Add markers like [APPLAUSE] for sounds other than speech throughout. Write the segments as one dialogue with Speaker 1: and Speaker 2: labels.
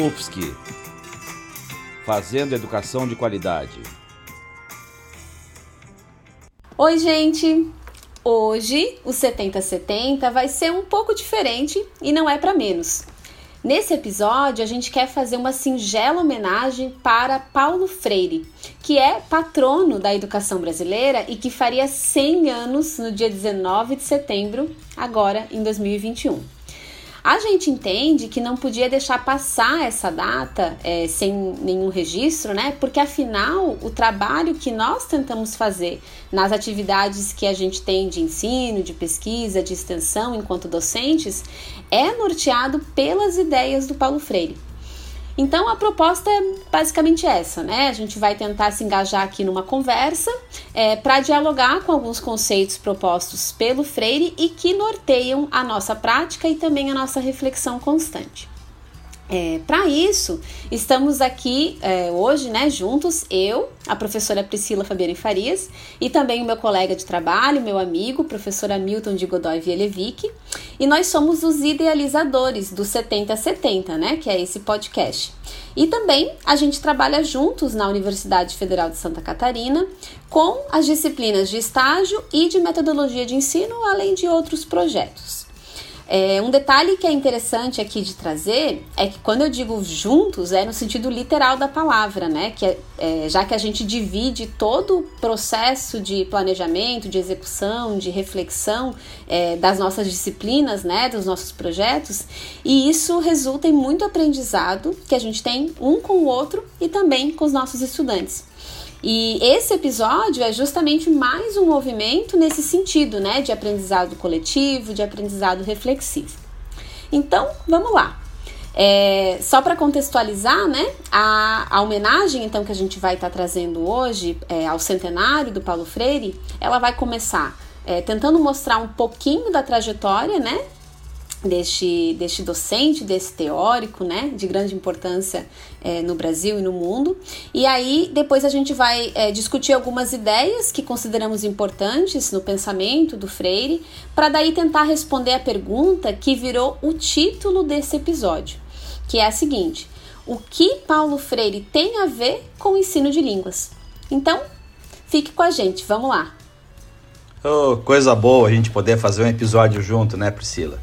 Speaker 1: UFSC Fazendo Educação de Qualidade.
Speaker 2: Oi, gente! Hoje o 7070 vai ser um pouco diferente e não é para menos. Nesse episódio, a gente quer fazer uma singela homenagem para Paulo Freire, que é patrono da educação brasileira e que faria 100 anos no dia 19 de setembro, agora em 2021. A gente entende que não podia deixar passar essa data é, sem nenhum registro, né? Porque afinal, o trabalho que nós tentamos fazer nas atividades que a gente tem de ensino, de pesquisa, de extensão enquanto docentes é norteado pelas ideias do Paulo Freire. Então a proposta é basicamente essa, né? A gente vai tentar se engajar aqui numa conversa é, para dialogar com alguns conceitos propostos pelo Freire e que norteiam a nossa prática e também a nossa reflexão constante. É, Para isso, estamos aqui é, hoje, né, juntos, eu, a professora Priscila Fabiane Farias e também o meu colega de trabalho, meu amigo, professor Hamilton de Godoy Vielevic, e nós somos os idealizadores do 7070, né, que é esse podcast. E também a gente trabalha juntos na Universidade Federal de Santa Catarina com as disciplinas de estágio e de metodologia de ensino, além de outros projetos. É, um detalhe que é interessante aqui de trazer é que quando eu digo juntos é no sentido literal da palavra, né? Que é, é, já que a gente divide todo o processo de planejamento, de execução, de reflexão é, das nossas disciplinas, né? Dos nossos projetos, e isso resulta em muito aprendizado que a gente tem um com o outro e também com os nossos estudantes. E esse episódio é justamente mais um movimento nesse sentido, né, de aprendizado coletivo, de aprendizado reflexivo. Então, vamos lá. É, só para contextualizar, né, a, a, homenagem então que a gente vai estar tá trazendo hoje é, ao centenário do Paulo Freire, ela vai começar é, tentando mostrar um pouquinho da trajetória, né, deste, deste docente, desse teórico, né, de grande importância é, no Brasil e no mundo. E aí depois a gente vai é, discutir algumas ideias que consideramos importantes no pensamento do Freire, para daí tentar responder a pergunta que virou o título desse episódio, que é a seguinte: o que Paulo Freire tem a ver com o ensino de línguas? Então, fique com a gente, vamos lá.
Speaker 1: Oh, coisa boa a gente poder fazer um episódio junto, né, Priscila?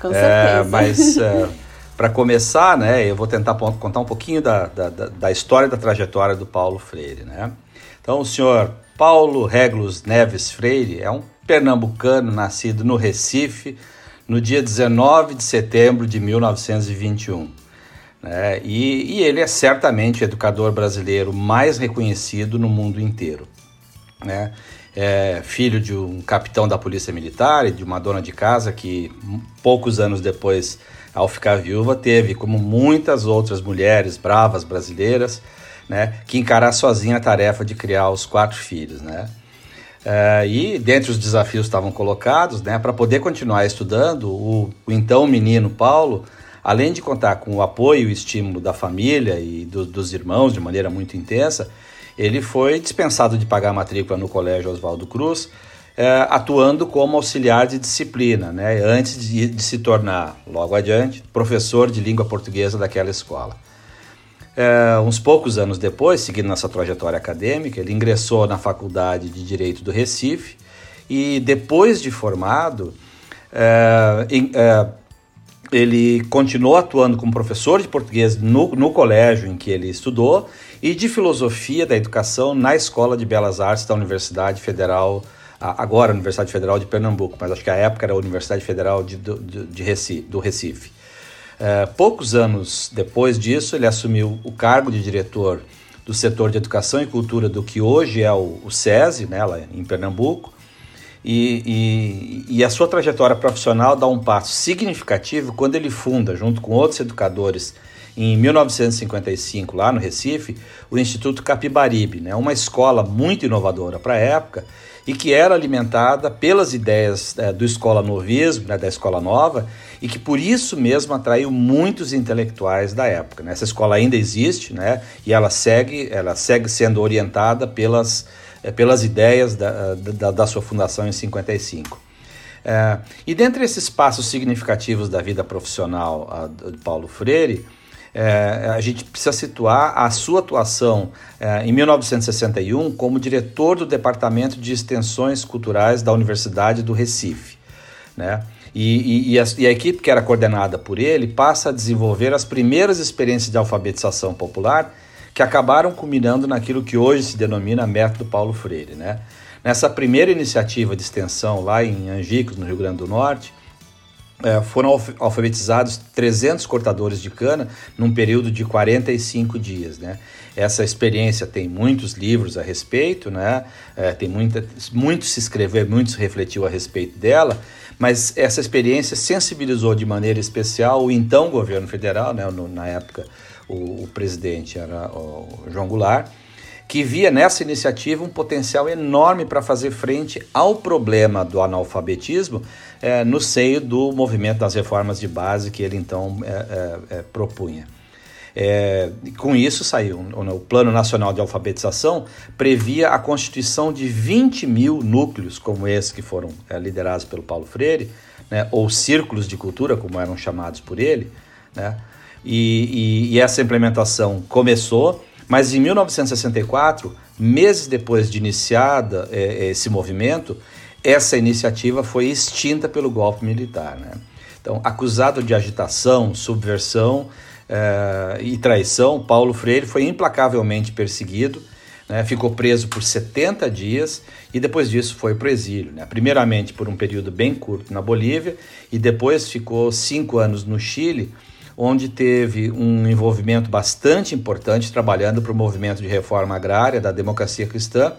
Speaker 2: Com certeza.
Speaker 1: É, mas [LAUGHS] é, para começar, né, eu vou tentar contar um pouquinho da, da, da, história da trajetória do Paulo Freire. Né? Então, o senhor Paulo Regulus Neves Freire é um pernambucano nascido no Recife no dia 19 de setembro de 1921. Né? E, e ele é certamente o educador brasileiro mais reconhecido no mundo inteiro. Né? É filho de um capitão da Polícia Militar e de uma dona de casa que, poucos anos depois, ao ficar viúva, teve, como muitas outras mulheres bravas brasileiras, né, que encarar sozinha a tarefa de criar os quatro filhos, né? É, e dentre os desafios que estavam colocados, né, para poder continuar estudando, o, o, então menino Paulo, além de contar com o apoio e o estímulo da família e do, dos irmãos de maneira muito intensa, ele foi dispensado de pagar a matrícula no Colégio Oswaldo Cruz, é, atuando como auxiliar de disciplina, né, antes de, de, se tornar, logo adiante, professor de língua portuguesa daquela escola. É, uns poucos anos depois, seguindo nessa trajetória acadêmica, ele ingressou na Faculdade de Direito do Recife e, depois de formado, é, em, ele continuou atuando como professor de português no, no colégio em que ele estudou e de filosofia da educação na Escola de Belas Artes da Universidade Federal, agora Universidade Federal de Pernambuco, mas acho que a época era a Universidade Federal de, de, de Recife, do Recife. É, poucos anos depois disso, ele assumiu o cargo de diretor do setor de educação e cultura do que hoje é o, SESI, né, lá em Pernambuco, e, e, e, a sua trajetória profissional dá um passo significativo quando ele funda, junto com outros educadores, em 1955, lá no Recife, o Instituto Capibaribe, né, uma escola muito inovadora para a época e que era alimentada pelas ideias é, do escola novismo, né, da escola nova, e que por isso mesmo atraiu muitos intelectuais da época. Né? Essa escola ainda existe né, e ela segue, ela segue sendo orientada pelas é, pelas ideias da, da, da, sua fundação em 55. É, e dentre esses passos significativos da vida profissional a, de Paulo Freire, é, a gente precisa situar a sua atuação é, em 1961 como diretor do Departamento de Extensões Culturais da Universidade do Recife. Né? E, e, e, a, e, a, equipe que era coordenada por ele passa a desenvolver as primeiras experiências de alfabetização popular que acabaram culminando naquilo que hoje se denomina método Paulo Freire. Né? Nessa primeira iniciativa de extensão lá em Angicos, no Rio Grande do Norte, é, foram alfabetizados 300 cortadores de cana num período de 45 dias. Né? Essa experiência tem muitos livros a respeito, né? É, tem muita, muito se escreveu, muito se refletiu a respeito dela, mas essa experiência sensibilizou de maneira especial o então governo federal, né? No, na época o, o presidente era o João Goulart, que via nessa iniciativa um potencial enorme para fazer frente ao problema do analfabetismo é, no seio do movimento das reformas de base que ele então é, é propunha. Com isso saiu o Plano Nacional de Alfabetização previa a constituição de 20 mil núcleos como esses que foram liderados pelo Paulo Freire, né, ou círculos de cultura como eram chamados por ele, né, e, e, e essa implementação começou, mas em 1964, meses depois de iniciada é, esse movimento, essa iniciativa foi extinta pelo golpe militar. Né? Então, acusado de agitação, subversão é, e traição, Paulo Freire foi implacavelmente perseguido, né? ficou preso por 70 dias e depois disso foi para o exílio. Né? Primeiramente por um período bem curto na Bolívia e depois ficou cinco anos no Chile onde teve um envolvimento bastante importante trabalhando para o movimento de reforma agrária da democracia cristã,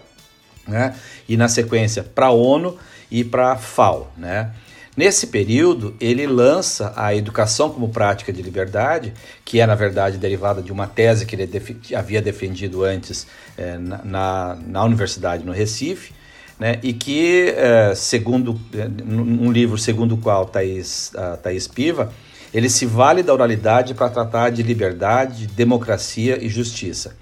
Speaker 1: né? e na sequência para a ONU e para a FAO. Né? Nesse período, ele lança a Educação como Prática de Liberdade, que é, na verdade, derivada de uma tese que ele def havia defendido antes é, na, na Universidade no Recife, né, e que, é, segundo um livro segundo o qual Thaís, a Thaís Piva ele se vale da oralidade para tratar de liberdade, democracia e justiça.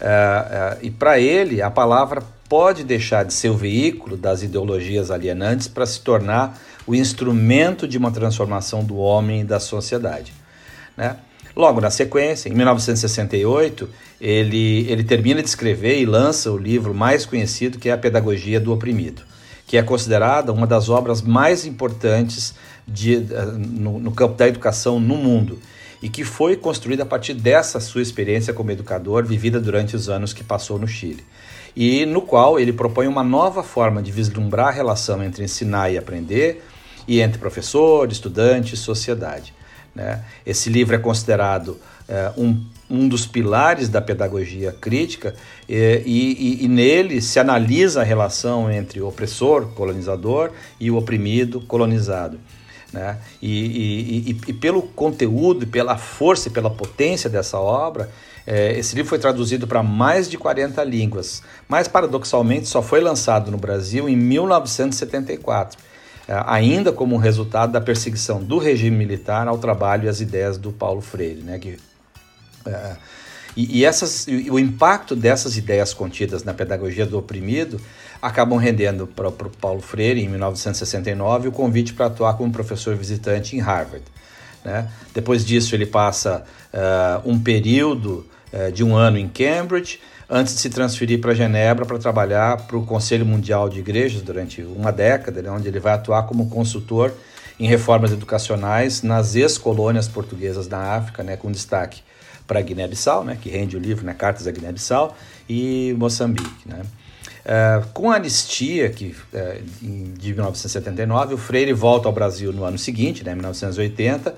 Speaker 1: Uh, uh, e para ele, a palavra pode deixar de ser o veículo das ideologias alienantes para se tornar o instrumento de uma transformação do homem e da sociedade. Né? Logo na sequência, em 1968, ele, ele termina de escrever e lança o livro mais conhecido, que é A Pedagogia do Oprimido, que é considerada uma das obras mais importantes de, eh, no, no campo da educação no mundo e que foi construída a partir dessa sua experiência como educador vivida durante os anos que passou no Chile. E no qual ele propõe uma nova forma de vislumbrar a relação entre ensinar e aprender e entre professor, estudante e sociedade. Né? Esse livro é considerado é, um, um dos pilares da pedagogia crítica e, e, e, nele se analisa a relação entre o opressor, colonizador, e o oprimido, colonizado. Né? E, e, e, e, pelo conteúdo, pela força e pela potência dessa obra, é, esse livro foi traduzido para mais de 40 línguas, mas paradoxalmente só foi lançado no Brasil em 1974, é, ainda como resultado da perseguição do regime militar ao trabalho e às ideias do Paulo Freire. Né? Que, é, e, e, essas, o impacto dessas ideias contidas na pedagogia do oprimido acabam rendendo para o Paulo Freire, em 1969, o convite para atuar como professor visitante em Harvard. Né? Depois disso, ele passa uh, um período uh, de um ano em Cambridge, antes de se transferir para Genebra para trabalhar para o Conselho Mundial de Igrejas durante uma década, né, onde ele vai atuar como consultor em reformas educacionais nas ex-colônias portuguesas da África, né, com destaque para Guiné-Bissau, né, que rende o livro né, Cartas da Guiné-Bissau, e Moçambique. Né. Uh, com a anistia que, uh, de 1979, o Freire volta ao Brasil no ano seguinte, né, 1980,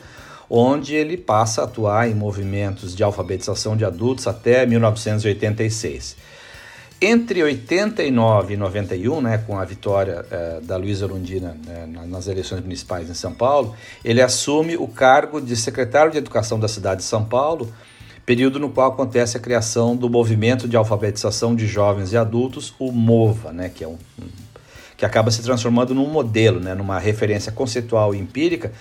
Speaker 1: onde ele passa a atuar em movimentos de alfabetização de adultos até 1986. Entre 89 e 91, né, com a vitória eh, da Luísa Lundina né, nas eleições municipais em São Paulo, ele assume o cargo de secretário de Educação da cidade de São Paulo, período no qual acontece a criação do movimento de alfabetização de jovens e adultos, o MOVA, né, que é um, que acaba se transformando num modelo, né, numa referência conceitual e empírica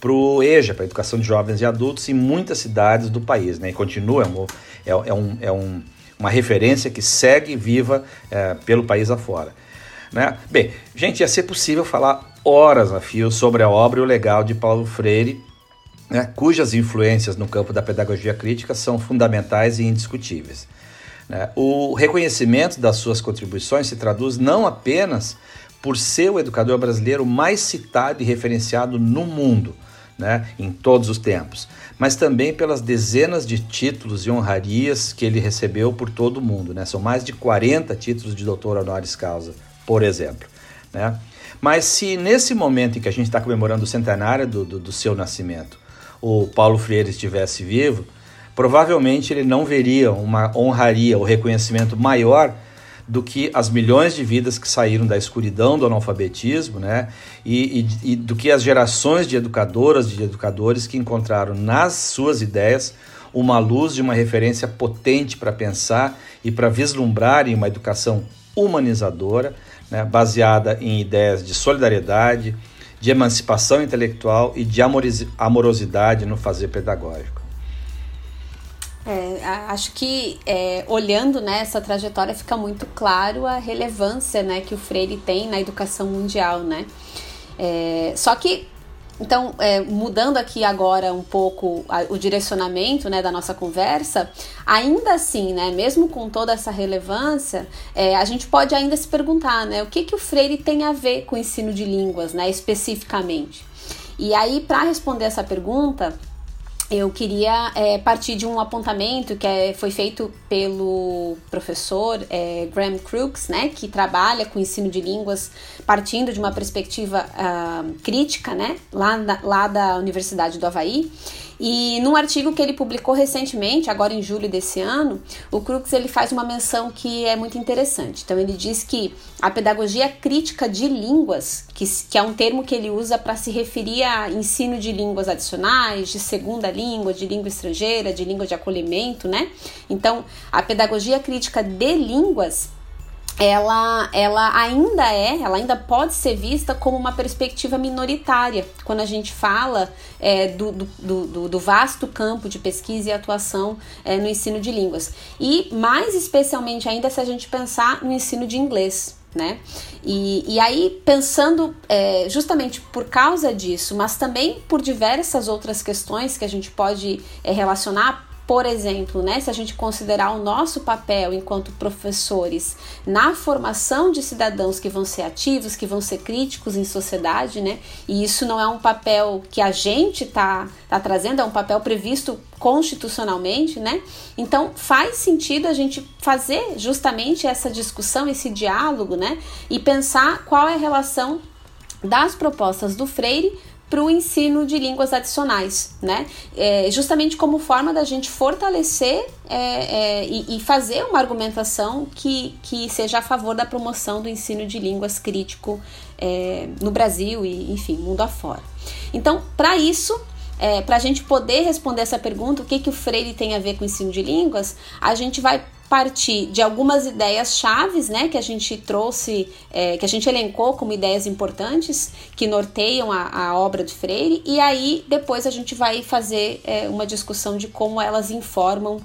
Speaker 1: para o EJA, para a educação de jovens e adultos, em muitas cidades do país. Né, e continua, é, é, um, é um, uma referência que segue viva é, pelo país afora. Né? Bem, gente, ia ser possível falar horas a fio sobre a obra e o legal de Paulo Freire, né, cujas influências no campo da pedagogia crítica são fundamentais e indiscutíveis. Né? O reconhecimento das suas contribuições se traduz não apenas por ser o educador brasileiro mais citado e referenciado no mundo, né, em todos os tempos, mas também pelas dezenas de títulos e honrarias que ele recebeu por todo o mundo. Né? São mais de 40 títulos de doutor honoris causa, por exemplo. Né? Mas se nesse momento em que a gente está comemorando o centenário do, do, do seu nascimento, o Paulo Freire estivesse vivo, provavelmente ele não veria uma honraria ou reconhecimento maior do que as milhões de vidas que saíram da escuridão do analfabetismo, né? E, e, e, do que as gerações de educadoras e de educadores que encontraram nas suas ideias uma luz de uma referência potente para pensar e para vislumbrar em uma educação humanizadora, né? baseada em ideias de solidariedade, de emancipação intelectual e de amorosidade no fazer pedagógico.
Speaker 2: É, acho que é, olhando né, essa trajetória fica muito claro a relevância né, que o Freire tem na educação mundial, né? É, só que então, é, mudando aqui agora um pouco a, o direcionamento né, da nossa conversa, ainda assim, né, mesmo com toda essa relevância, é, a gente pode ainda se perguntar né, o que, que o Freire tem a ver com o ensino de línguas, né, especificamente. E aí, para responder essa pergunta, eu queria é, partir de um apontamento que é, foi feito pelo professor é, Graham Crooks, né, que trabalha com ensino de línguas partindo de uma perspectiva uh, crítica, né, lá, na, lá da Universidade do Havaí. E num artigo que ele publicou recentemente, agora em julho desse ano, o Crux ele faz uma menção que é muito interessante. Então ele diz que a pedagogia crítica de línguas, que, que é um termo que ele usa para se referir a ensino de línguas adicionais, de segunda língua, de língua estrangeira, de língua de acolhimento, né? Então, a pedagogia crítica de línguas ela, ela ainda é, ela ainda pode ser vista como uma perspectiva minoritária quando a gente fala é, do, do, do, do, vasto campo de pesquisa e atuação é, no ensino de línguas. E mais especialmente ainda se a gente pensar no ensino de inglês. Né? E, e aí, pensando é, justamente por causa disso, mas também por diversas outras questões que a gente pode é, relacionar por exemplo, né, se a gente considerar o nosso papel enquanto professores na formação de cidadãos que vão ser ativos, que vão ser críticos em sociedade, né, e isso não é um papel que a gente está tá trazendo, é um papel previsto constitucionalmente, né? Então faz sentido a gente fazer justamente essa discussão, esse diálogo, né, e pensar qual é a relação das propostas do Freire para o ensino de línguas adicionais, né? É, justamente como forma da gente fortalecer é, é, e, e, fazer uma argumentação que, que seja a favor da promoção do ensino de línguas crítico é, no Brasil e, enfim, mundo afora. Então, para isso, é, para a gente poder responder essa pergunta, o que, que o Freire tem a ver com o ensino de línguas, a gente vai partir de algumas ideias chaves, né, que a gente trouxe, é, que a gente elencou como ideias importantes que norteiam a, a, obra de Freire, e aí depois a gente vai fazer é, uma discussão de como elas informam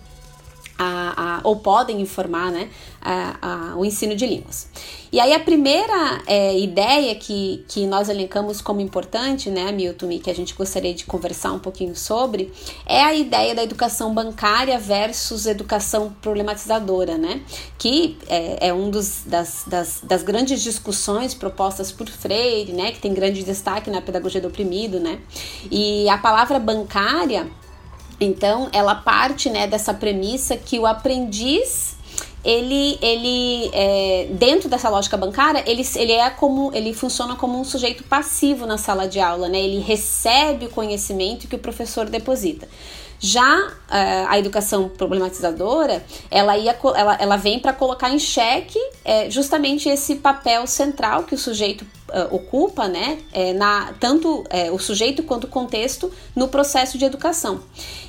Speaker 2: a, a, ou podem informar né, a, o ensino de línguas. E aí a primeira é, ideia que, que nós elencamos como importante, né, Milton, e que a gente gostaria de conversar um pouquinho sobre, é a ideia da educação bancária versus educação problematizadora, né? Que é, é um dos, das, das, das grandes discussões propostas por Freire, né? Que tem grande destaque na pedagogia do oprimido, né? E a palavra bancária então, ela parte né, dessa premissa que o aprendiz ele, ele é, dentro dessa lógica bancária, ele, ele é como ele funciona como um sujeito passivo na sala de aula, né? Ele recebe o conhecimento que o professor deposita. Já uh, a educação problematizadora, ela, ia, ela, ela vem para colocar em xeque é, justamente esse papel central que o sujeito uh, ocupa, né, é, na, tanto é, o sujeito quanto o contexto no processo de educação.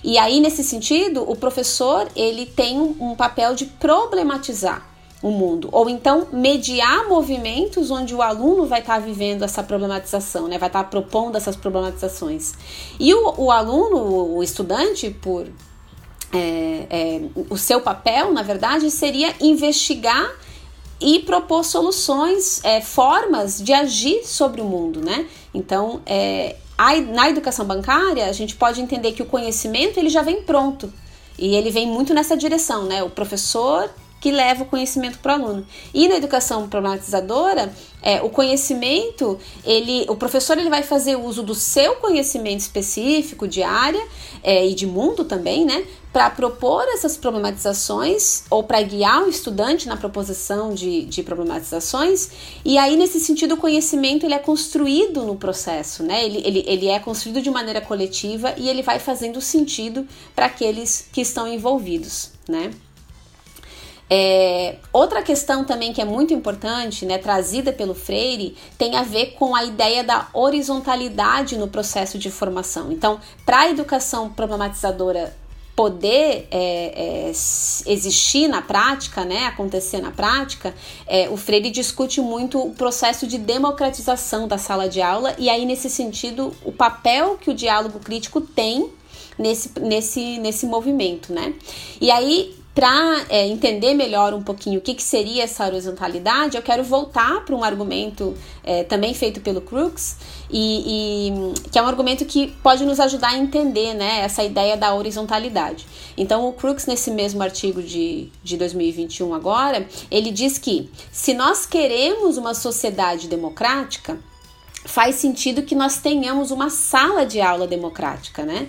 Speaker 2: E aí, nesse sentido, o professor ele tem um, um papel de problematizar o mundo. Ou então mediar movimentos onde o aluno vai estar tá vivendo essa problematização, né? vai estar tá propondo essas problematizações. E o, o aluno, o estudante, por é, é, o seu papel, na verdade, seria investigar e propor soluções, é, formas de agir sobre o mundo, né? Então, é, a, na educação bancária, a gente pode entender que o conhecimento ele já vem pronto. E ele vem muito nessa direção, né? O professor que leva o conhecimento para o aluno. E na educação problematizadora, é, o conhecimento, ele, o professor ele vai fazer uso do seu conhecimento específico de área é, e de mundo também, né, para propor essas problematizações ou para guiar o estudante na proposição de, de problematizações. E aí, nesse sentido, o conhecimento ele é construído no processo, né? Ele, ele, ele é construído de maneira coletiva e ele vai fazendo sentido para aqueles que estão envolvidos, né? É, outra questão também que é muito importante, né, trazida pelo Freire, tem a ver com a ideia da horizontalidade no processo de formação. Então, para a educação problematizadora poder é, é, existir na prática, né, acontecer na prática, é, o Freire discute muito o processo de democratização da sala de aula e aí nesse sentido o papel que o diálogo crítico tem nesse, nesse, nesse movimento, né? E aí para é, entender melhor um pouquinho o que, que, seria essa horizontalidade, eu quero voltar para um argumento é, também feito pelo Crookes, e, e, que é um argumento que pode nos ajudar a entender né, essa ideia da horizontalidade. Então, o Crookes, nesse mesmo artigo de, de 2021, agora, ele diz que se nós queremos uma sociedade democrática, faz sentido que nós tenhamos uma sala de aula democrática, né?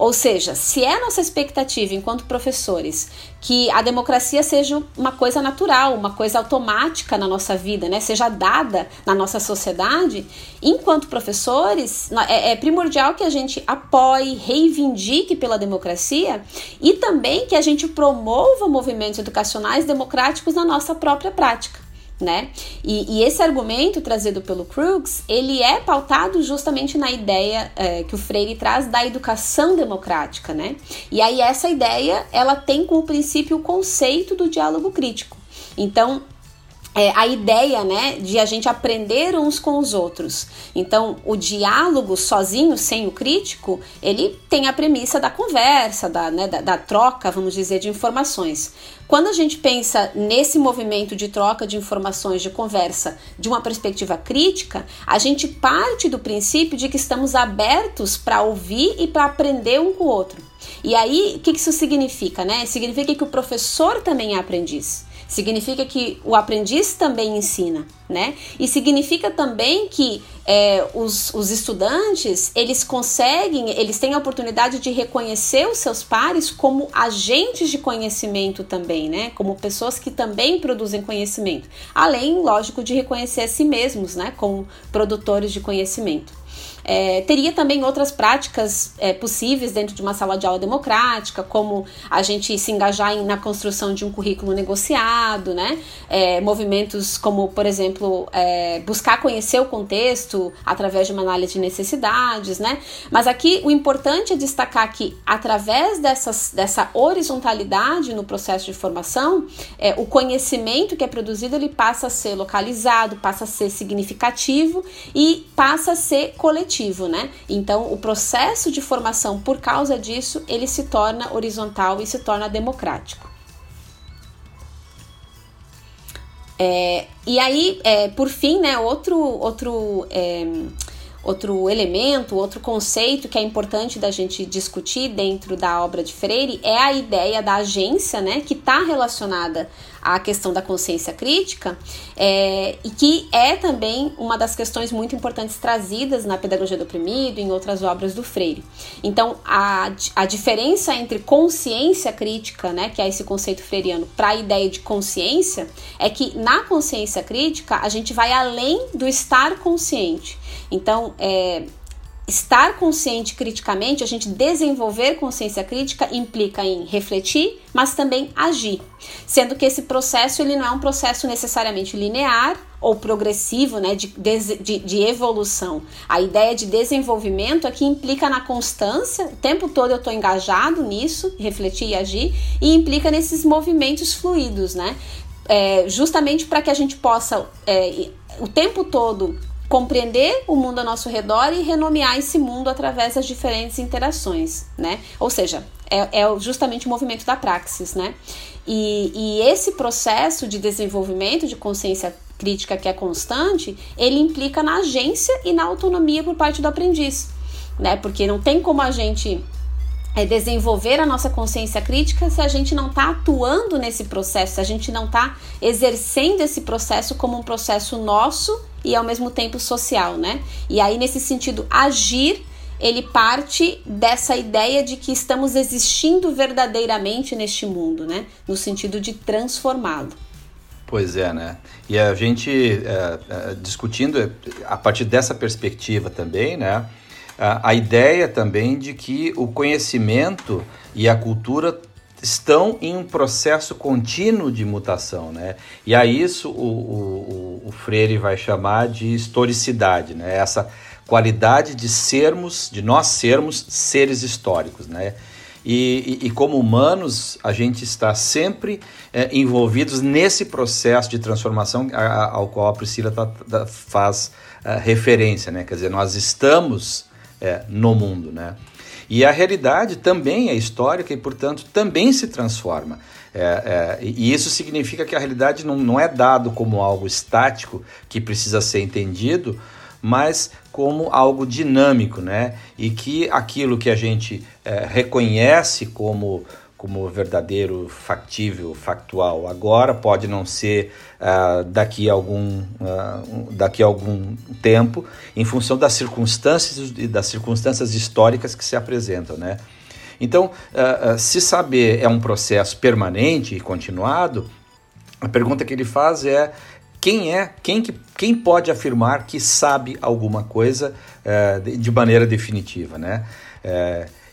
Speaker 2: Ou seja, se é nossa expectativa enquanto professores que a democracia seja uma coisa natural, uma coisa automática na nossa vida, né? seja dada na nossa sociedade, enquanto professores, é, é primordial que a gente apoie, reivindique pela democracia e também que a gente promova movimentos educacionais democráticos na nossa própria prática né? E, e, esse argumento trazido pelo Crookes, ele é pautado justamente na ideia é, que o Freire traz da educação democrática, né? E aí essa ideia, ela tem como princípio o conceito do diálogo crítico. Então, é, a ideia né, de a gente aprender uns com os outros. Então, o diálogo sozinho, sem o crítico, ele tem a premissa da conversa, da, né, da, da, troca, vamos dizer, de informações. Quando a gente pensa nesse movimento de troca de informações, de conversa, de uma perspectiva crítica, a gente parte do princípio de que estamos abertos para ouvir e para aprender um com o outro. E aí, o que isso significa? Né? Significa que o professor também é aprendiz. Significa que o aprendiz também ensina, né? E significa também que é, os, os estudantes, eles conseguem, eles têm a oportunidade de reconhecer os seus pares como agentes de conhecimento também, né? Como pessoas que também produzem conhecimento. Além, lógico, de reconhecer a si mesmos, né? Como produtores de conhecimento. É, teria também outras práticas é, possíveis dentro de uma sala de aula democrática, como a gente se engajar em, na construção de um currículo negociado, né? É, movimentos como, por exemplo, é, buscar conhecer o contexto através de uma análise de necessidades, né? Mas aqui o importante é destacar que, através dessas, dessa horizontalidade no processo de formação, é, o conhecimento que é produzido ele passa a ser localizado, passa a ser significativo e passa a ser coletivo né? Então, o processo de formação, por causa disso, ele se torna horizontal e se torna democrático. É, e aí, é, por fim, né, outro, outro é, Outro elemento, outro conceito que é importante da gente discutir dentro da obra de Freire é a ideia da agência, né, que está relacionada à questão da consciência crítica é, e que é também uma das questões muito importantes trazidas na Pedagogia do Oprimido e em outras obras do Freire. Então, a, a diferença entre consciência crítica, né, que é esse conceito freiriano, para a ideia de consciência, é que na consciência crítica a gente vai além do estar consciente. Então, é, estar consciente criticamente, a gente desenvolver consciência crítica implica em refletir, mas também agir. Sendo que esse processo ele não é um processo necessariamente linear ou progressivo, né, de, de, de evolução. A ideia de desenvolvimento aqui implica na constância, o tempo todo eu estou engajado nisso, refletir e agir, e implica nesses movimentos fluidos, né? É, justamente para que a gente possa é, o tempo todo compreender o mundo ao nosso redor e renomear esse mundo através das diferentes interações, né? Ou seja, é, é justamente o movimento da praxis, né? E, e esse processo de desenvolvimento de consciência crítica que é constante, ele implica na agência e na autonomia por parte do aprendiz, né? Porque não tem como a gente é desenvolver a nossa consciência crítica se a gente não está atuando nesse processo, se a gente não está exercendo esse processo como um processo nosso e ao mesmo tempo social, né? E aí, nesse sentido, agir ele parte dessa ideia de que estamos existindo verdadeiramente neste mundo, né? No sentido de transformá-lo.
Speaker 1: Pois é, né? E a gente é, é, discutindo a partir dessa perspectiva também, né? A ideia também de que o conhecimento e a cultura estão em um processo contínuo de mutação, né? E a isso o, o, o Freire vai chamar de historicidade, né? Essa qualidade de sermos, de nós sermos seres históricos, né? E, e, e como humanos, a gente está sempre é, envolvidos nesse processo de transformação ao qual a Priscila tá, tá, faz é, referência, né? Quer dizer, nós estamos é, no mundo, né? E a realidade também é histórica e, portanto, também se transforma. É, é, e isso significa que a realidade não, não é dado como algo estático que precisa ser entendido, mas como algo dinâmico, né? E que aquilo que a gente é, reconhece como como verdadeiro, factível, factual. Agora pode não ser uh, daqui, a algum, uh, daqui a algum tempo, em função das circunstâncias das circunstâncias históricas que se apresentam, né? Então, uh, se saber é um processo permanente e continuado, a pergunta que ele faz é quem é, quem, que, quem pode afirmar que sabe alguma coisa de, de maneira definitiva, né?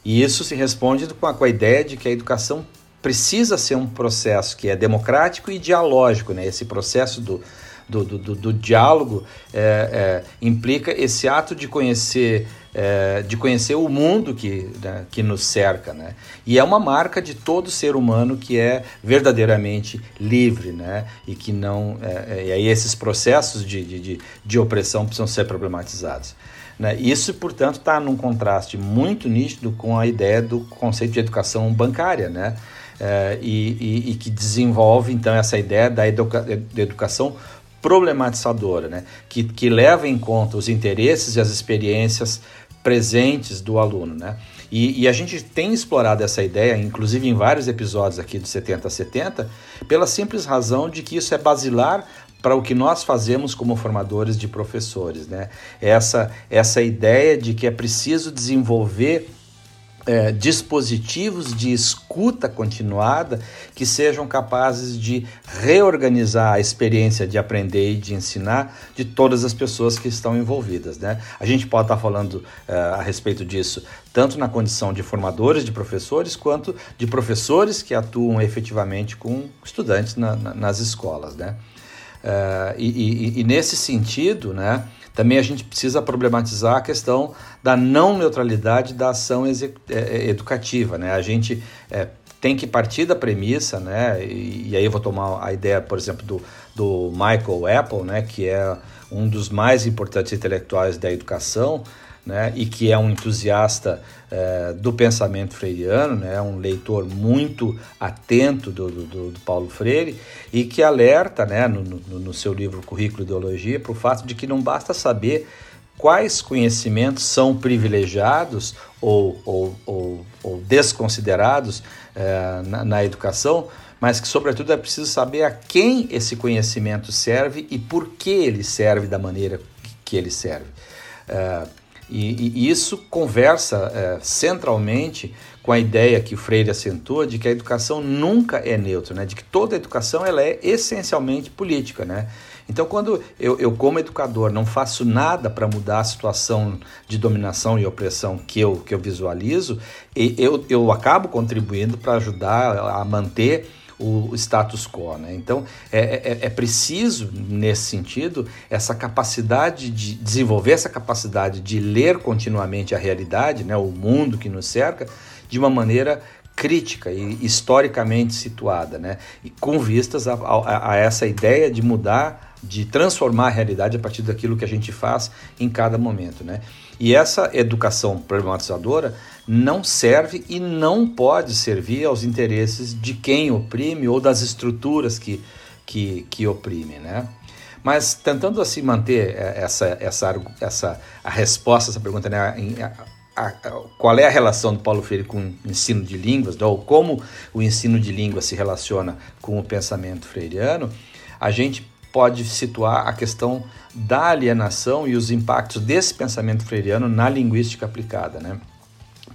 Speaker 1: E isso se responde com a, com a ideia de que a educação precisa ser um processo que é democrático e dialógico, né? Esse processo do, do, do, do diálogo é, é, implica esse ato de conhecer é, de conhecer o mundo que, né, que nos cerca, né? E é uma marca de todo ser humano que é verdadeiramente livre, né? E que não é, é, e aí esses processos de, de, de opressão precisam ser problematizados. Né? Isso, portanto, está num contraste muito nítido com a ideia do conceito de educação bancária, né? É, e, e, e, que desenvolve, então, essa ideia da educa educação problematizadora, né? que, que leva em conta os interesses e as experiências presentes do aluno. Né? E, e, a gente tem explorado essa ideia, inclusive em vários episódios aqui do 70 a 70, pela simples razão de que isso é basilar para o que nós fazemos como formadores de professores, né? Essa essa ideia de que é preciso desenvolver é, dispositivos de escuta continuada que sejam capazes de reorganizar a experiência de aprender e de ensinar de todas as pessoas que estão envolvidas. Né? A gente pode estar falando é, a respeito disso tanto na condição de formadores de professores quanto de professores que atuam efetivamente com estudantes na, na, nas escolas. Né? Uh, e, e, e, nesse sentido, né, também a gente precisa problematizar a questão da não neutralidade da ação é, é, educativa. Né? A gente é, tem que partir da premissa, né, e, e, aí eu vou tomar a ideia, por exemplo, do, do Michael Apple, né, que é um dos mais importantes intelectuais da educação, né, e que é um entusiasta é, do pensamento freiriano, né, um leitor muito atento do, do, do Paulo Freire, e que alerta né, no, no, no seu livro Currículo e Ideologia para o fato de que não basta saber quais conhecimentos são privilegiados ou, ou, ou, ou desconsiderados é, na, na educação, mas que, sobretudo, é preciso saber a quem esse conhecimento serve e por que ele serve da maneira que ele serve. É, e, e isso conversa é, centralmente com a ideia que o Freire assentou de que a educação nunca é neutra, né? de que toda educação ela é essencialmente política. Né? Então, quando eu, eu como educador, não faço nada para mudar a situação de dominação e opressão que eu, que eu visualizo, eu, eu acabo contribuindo para ajudar a manter o status quo. Né? Então, é, é, é, preciso, nesse sentido, essa capacidade de desenvolver essa capacidade de ler continuamente a realidade, né, o mundo que nos cerca, de uma maneira crítica e historicamente situada, né? e com vistas a, a, a essa ideia de mudar de transformar a realidade a partir daquilo que a gente faz em cada momento, né? E essa educação problematizadora não serve e não pode servir aos interesses de quem oprime ou das estruturas que, que, que oprimem, né? Mas tentando assim manter eh, essa, essa, essa a resposta a essa pergunta, né? A, a, a, qual é a relação do Paulo Freire com o ensino de línguas, né? ou como o ensino de línguas se relaciona com o pensamento freiriano, a gente pode situar a questão da alienação e os impactos desse pensamento freiriano na linguística aplicada, né?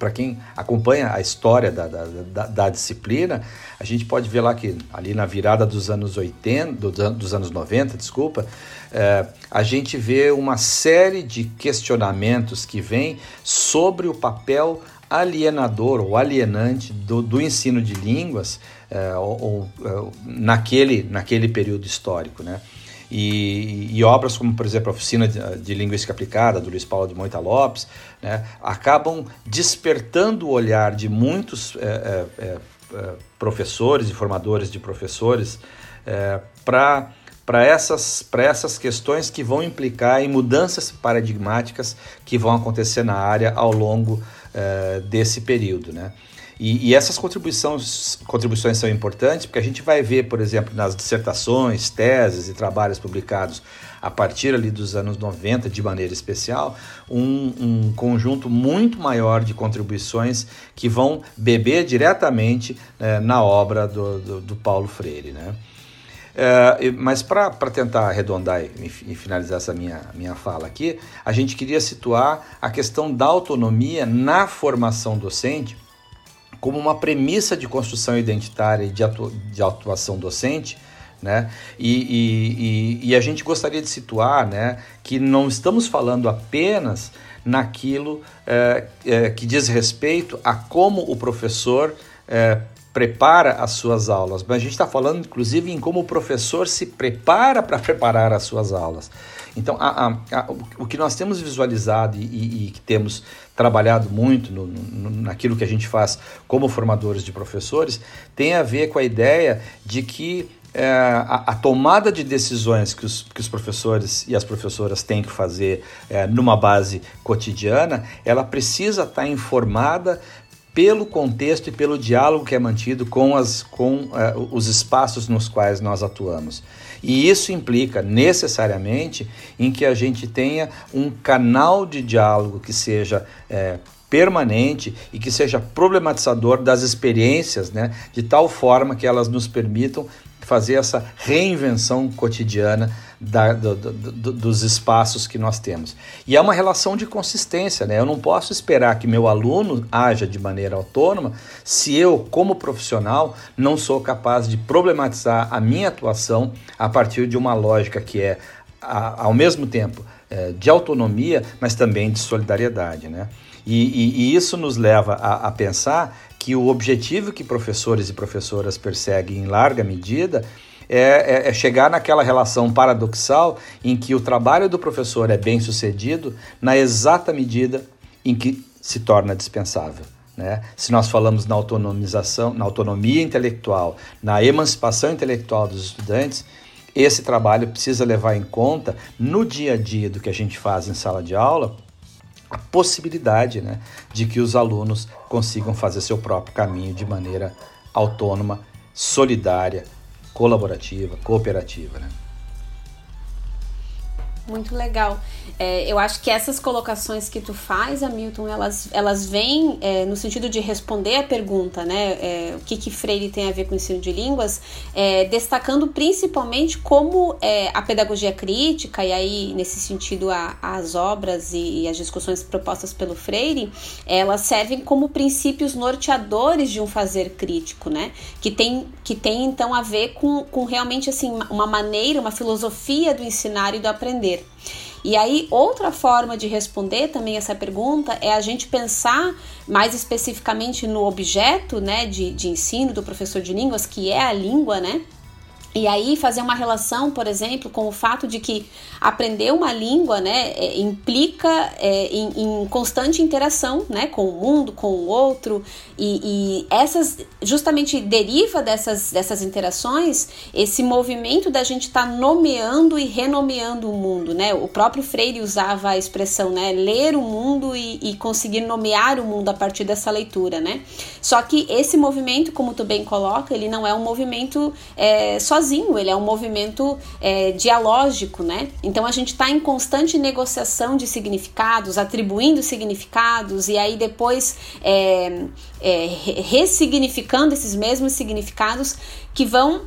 Speaker 1: Para quem acompanha a história da, da, da, da, disciplina, a gente pode ver lá que ali na virada dos anos 80, dos anos 90, desculpa, é, a gente vê uma série de questionamentos que vêm sobre o papel alienador ou alienante do, do ensino de línguas é, ou, ou, é, naquele, naquele período histórico, né? E, e, obras como, por exemplo, a Oficina de, de, Linguística Aplicada, do Luiz Paulo de Moita Lopes, né, acabam despertando o olhar de muitos é, é, é, professores e formadores de professores é, para para essas, essas questões que vão implicar em mudanças paradigmáticas que vão acontecer na área ao longo é, desse período. Né? E, e, essas contribuições, contribuições são importantes porque a gente vai ver, por exemplo, nas dissertações, teses e trabalhos publicados a partir ali dos anos 90, de maneira especial, um, um conjunto muito maior de contribuições que vão beber diretamente né, na obra do, do, do, Paulo Freire. Né? É, mas para tentar arredondar e, e, finalizar essa minha, minha fala aqui, a gente queria situar a questão da autonomia na formação docente como uma premissa de construção identitária e de, atua de atuação docente, né? E, e, e, e, a gente gostaria de situar né, que não estamos falando apenas naquilo é, é, que diz respeito a como o professor é, prepara as suas aulas, mas a gente está falando inclusive em como o professor se prepara para preparar as suas aulas. Então, a, a, a, o que nós temos visualizado e, e, e que temos trabalhado muito no, no, naquilo que a gente faz como formadores de professores tem a ver com a ideia de que é, a, a, tomada de decisões que os, que os professores e as professoras têm que fazer é, numa base cotidiana, ela precisa estar informada pelo contexto e pelo diálogo que é mantido com, as, com é, os espaços nos quais nós atuamos. E isso implica necessariamente em que a gente tenha um canal de diálogo que seja é, permanente e que seja problematizador das experiências, né, de tal forma que elas nos permitam fazer essa reinvenção cotidiana da, do, do, do, dos espaços que nós temos. E é uma relação de consistência, né? Eu não posso esperar que meu aluno haja de maneira autônoma se eu, como profissional, não sou capaz de problematizar a minha atuação a partir de uma lógica que é, a, ao mesmo tempo, é, de autonomia, mas também de solidariedade, né? E, e, e isso nos leva a, a pensar que o objetivo que professores e professoras perseguem em larga medida é, é, é, chegar naquela relação paradoxal em que o trabalho do professor é bem sucedido na exata medida em que se torna dispensável. Né? Se nós falamos na autonomização, na autonomia intelectual, na emancipação intelectual dos estudantes, esse trabalho precisa levar em conta no dia a dia do que a gente faz em sala de aula a possibilidade né, de que os alunos consigam fazer seu próprio caminho de maneira autônoma, solidária, colaborativa, cooperativa. Né?
Speaker 2: Muito legal. É, eu acho que essas colocações que tu faz, Hamilton, elas, elas vêm é, no sentido de responder a pergunta, né? É, o que, que Freire tem a ver com o ensino de línguas, é, destacando principalmente como é, a pedagogia crítica, e aí, nesse sentido, a, as obras e, e, as discussões propostas pelo Freire, elas servem como princípios norteadores de um fazer crítico, né? Que tem, que tem então a ver com, com realmente assim, uma maneira, uma filosofia do ensinar e do aprender. E aí, outra forma de responder também essa pergunta é a gente pensar mais especificamente no objeto né, de, de ensino do professor de línguas, que é a língua, né? E aí fazer uma relação, por exemplo, com o fato de que aprender uma língua, né, é, implica é, em, em, constante interação, né, com o mundo, com o outro, e, e, essas justamente deriva dessas, dessas interações esse movimento da gente estar tá nomeando e renomeando o mundo, né? O próprio Freire usava a expressão, né, ler o mundo e, e conseguir nomear o mundo a partir dessa leitura, né? Só que esse movimento, como tu bem coloca, ele não é um movimento é, só sozinho, ele é um movimento é, dialógico, né? Então a gente está em constante negociação de significados, atribuindo significados e aí depois é, é, ressignificando esses mesmos significados que vão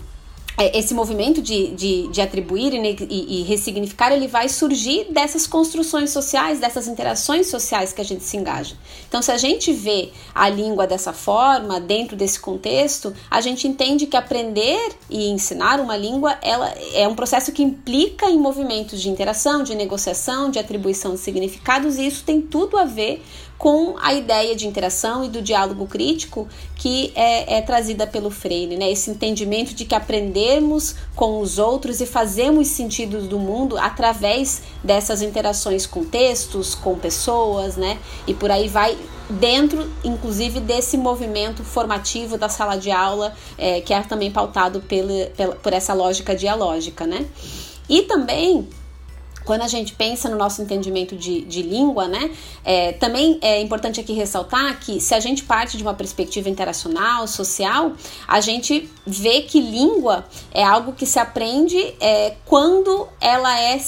Speaker 2: esse movimento de, de, de atribuir e, e, ressignificar, ele vai surgir dessas construções sociais, dessas interações sociais que a gente se engaja. Então, se a gente vê a língua dessa forma, dentro desse contexto, a gente entende que aprender e ensinar uma língua, ela é um processo que implica em movimentos de interação, de negociação, de atribuição de significados, e isso tem tudo a ver com a ideia de interação e do diálogo crítico que é, é, trazida pelo Freire, né? Esse entendimento de que aprendemos com os outros e fazemos sentidos do mundo através dessas interações com textos, com pessoas, né? E por aí vai dentro, inclusive, desse movimento formativo da sala de aula, é, que é também pautado pela, pela, por essa lógica dialógica, né? E também quando a gente pensa no nosso entendimento de, de língua, né, é, também é importante aqui ressaltar que se a gente parte de uma perspectiva interacional, social, a gente vê que língua é algo que se aprende é, quando ela é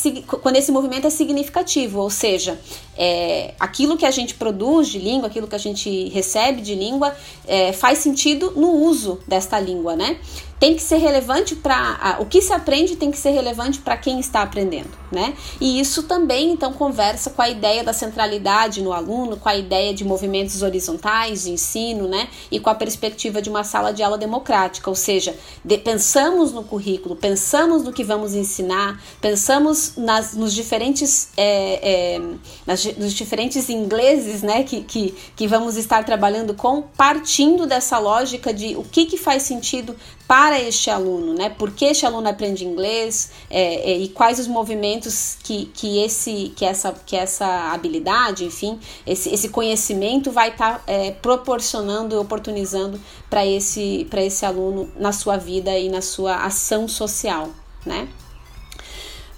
Speaker 2: quando esse movimento é significativo, ou seja, é, aquilo que a gente produz de língua, aquilo que a gente recebe de língua, é, faz sentido no uso desta língua, né? tem que ser relevante para o que se aprende tem que ser relevante para quem está aprendendo, né? E isso também então conversa com a ideia da centralidade no aluno, com a ideia de movimentos horizontais de ensino, né? E com a perspectiva de uma sala de aula democrática, ou seja, de, pensamos no currículo, pensamos no que vamos ensinar, pensamos nas, nos diferentes é, é, nas, nos diferentes ingleses, né? Que, que, que vamos estar trabalhando com, partindo dessa lógica de o que, que faz sentido para este aluno, né? Por que este aluno aprende inglês é, é, e quais os movimentos que, que, esse, que, essa, que essa habilidade, enfim, esse, esse conhecimento vai estar tá, é, proporcionando e oportunizando para esse, esse aluno na sua vida e na sua ação social, né?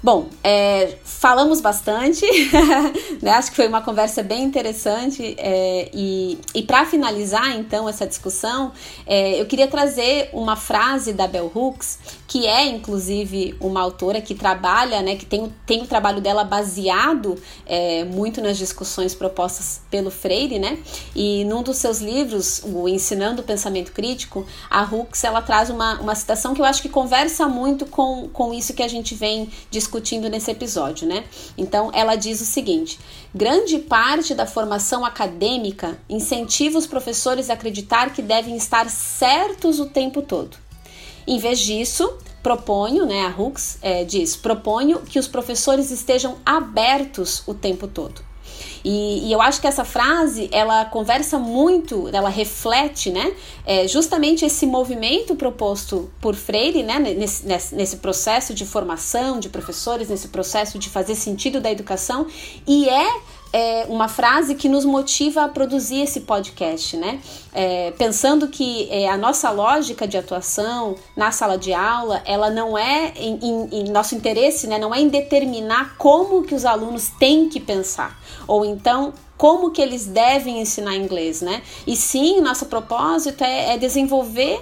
Speaker 2: Bom, é, falamos bastante, [LAUGHS] né? acho que foi uma conversa bem interessante. É, e e para finalizar, então, essa discussão, é, eu queria trazer uma frase da Bell Hooks, que é inclusive uma autora que trabalha, né, que tem, tem o trabalho dela baseado é, muito nas discussões propostas pelo Freire, né? E num dos seus livros, o Ensinando o Pensamento Crítico, a Hooks ela traz uma, uma citação que eu acho que conversa muito com, com isso que a gente vem discutindo discutindo nesse episódio, né? Então, ela diz o seguinte: grande parte da formação acadêmica incentiva os professores a acreditar que devem estar certos o tempo todo. Em vez disso, proponho, né, a Hooks é, diz, proponho que os professores estejam abertos o tempo todo. E, e, eu acho que essa frase ela conversa muito, ela reflete, né, é, justamente esse movimento proposto por Freire, né, nesse, nesse, nesse processo de formação de professores, nesse processo de fazer sentido da educação, e é é uma frase que nos motiva a produzir esse podcast, né? É, pensando que é, a nossa lógica de atuação na sala de aula, ela não é em, em, em, nosso interesse, né? Não é em determinar como que os alunos têm que pensar, ou então como que eles devem ensinar inglês, né? E sim, nosso propósito é, é desenvolver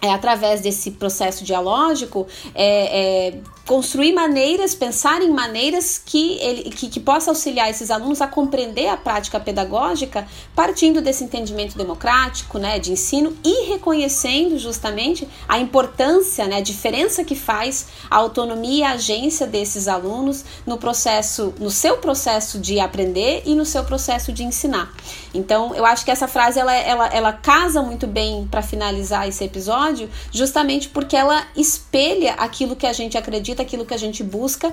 Speaker 2: é, através desse processo dialógico, é, é construir maneiras, pensar em maneiras que, ele, que, que possa auxiliar esses alunos a compreender a prática pedagógica partindo desse entendimento democrático, né, de ensino e reconhecendo justamente a importância, né, a diferença que faz a autonomia e a agência desses alunos no processo, no seu processo de aprender e no seu processo de ensinar. Então, eu acho que essa frase ela, ela, ela casa muito bem para finalizar esse episódio, justamente porque ela espelha aquilo que a gente acredita, aquilo que a gente busca,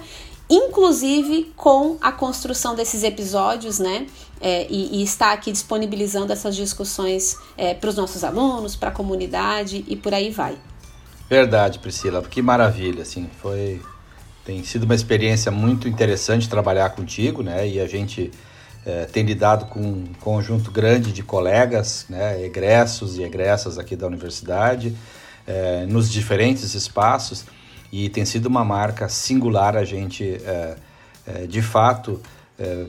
Speaker 2: inclusive com a construção desses episódios, né? É, e, e está aqui disponibilizando essas discussões é, para os nossos alunos, para a comunidade e por aí vai.
Speaker 1: Verdade, Priscila, que maravilha, assim, foi tem sido uma experiência muito interessante trabalhar contigo, né? E a gente é, tem lidado com um conjunto grande de colegas, né, egressos e egressas aqui da universidade, é, nos diferentes espaços, e tem sido uma marca singular a gente, é, é de fato, é,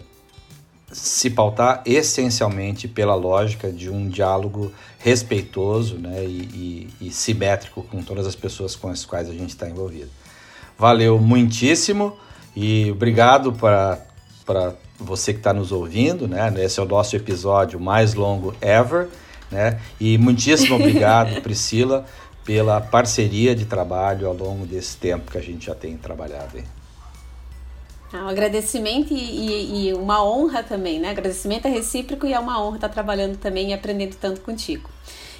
Speaker 1: se pautar essencialmente pela lógica de um diálogo respeitoso né, e, e, e simétrico com todas as pessoas com as quais a gente está envolvido. Valeu muitíssimo e obrigado para você que está nos ouvindo, né? Esse é o nosso episódio mais longo ever, né? E muitíssimo obrigado, [LAUGHS] Priscila, pela parceria de trabalho ao longo desse tempo que a gente já tem trabalhado. Hein?
Speaker 2: Ah, um agradecimento e, e, e, uma honra também, né? Agradecimento é recíproco e é uma honra estar trabalhando também e aprendendo tanto contigo.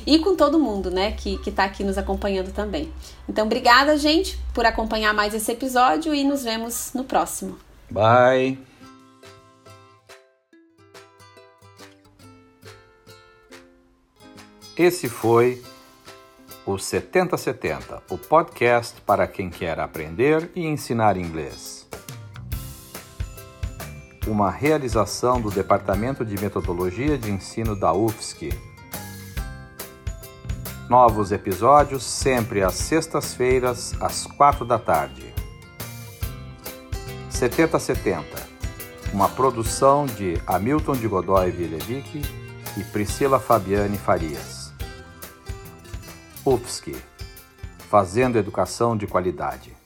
Speaker 2: E com todo mundo, né, que está aqui nos acompanhando também. Então, obrigada, gente, por acompanhar mais esse episódio e nos vemos no próximo.
Speaker 1: Bye! Esse foi o 7070, o podcast para quem quer aprender e ensinar inglês. Uma realização do Departamento de Metodologia de Ensino da UFSC. Novos episódios sempre às sextas-feiras, às quatro da tarde. 7070, uma produção de Hamilton de Godoy Vilevic e Priscila Fabiane Farias. UFSC Fazendo Educação de Qualidade.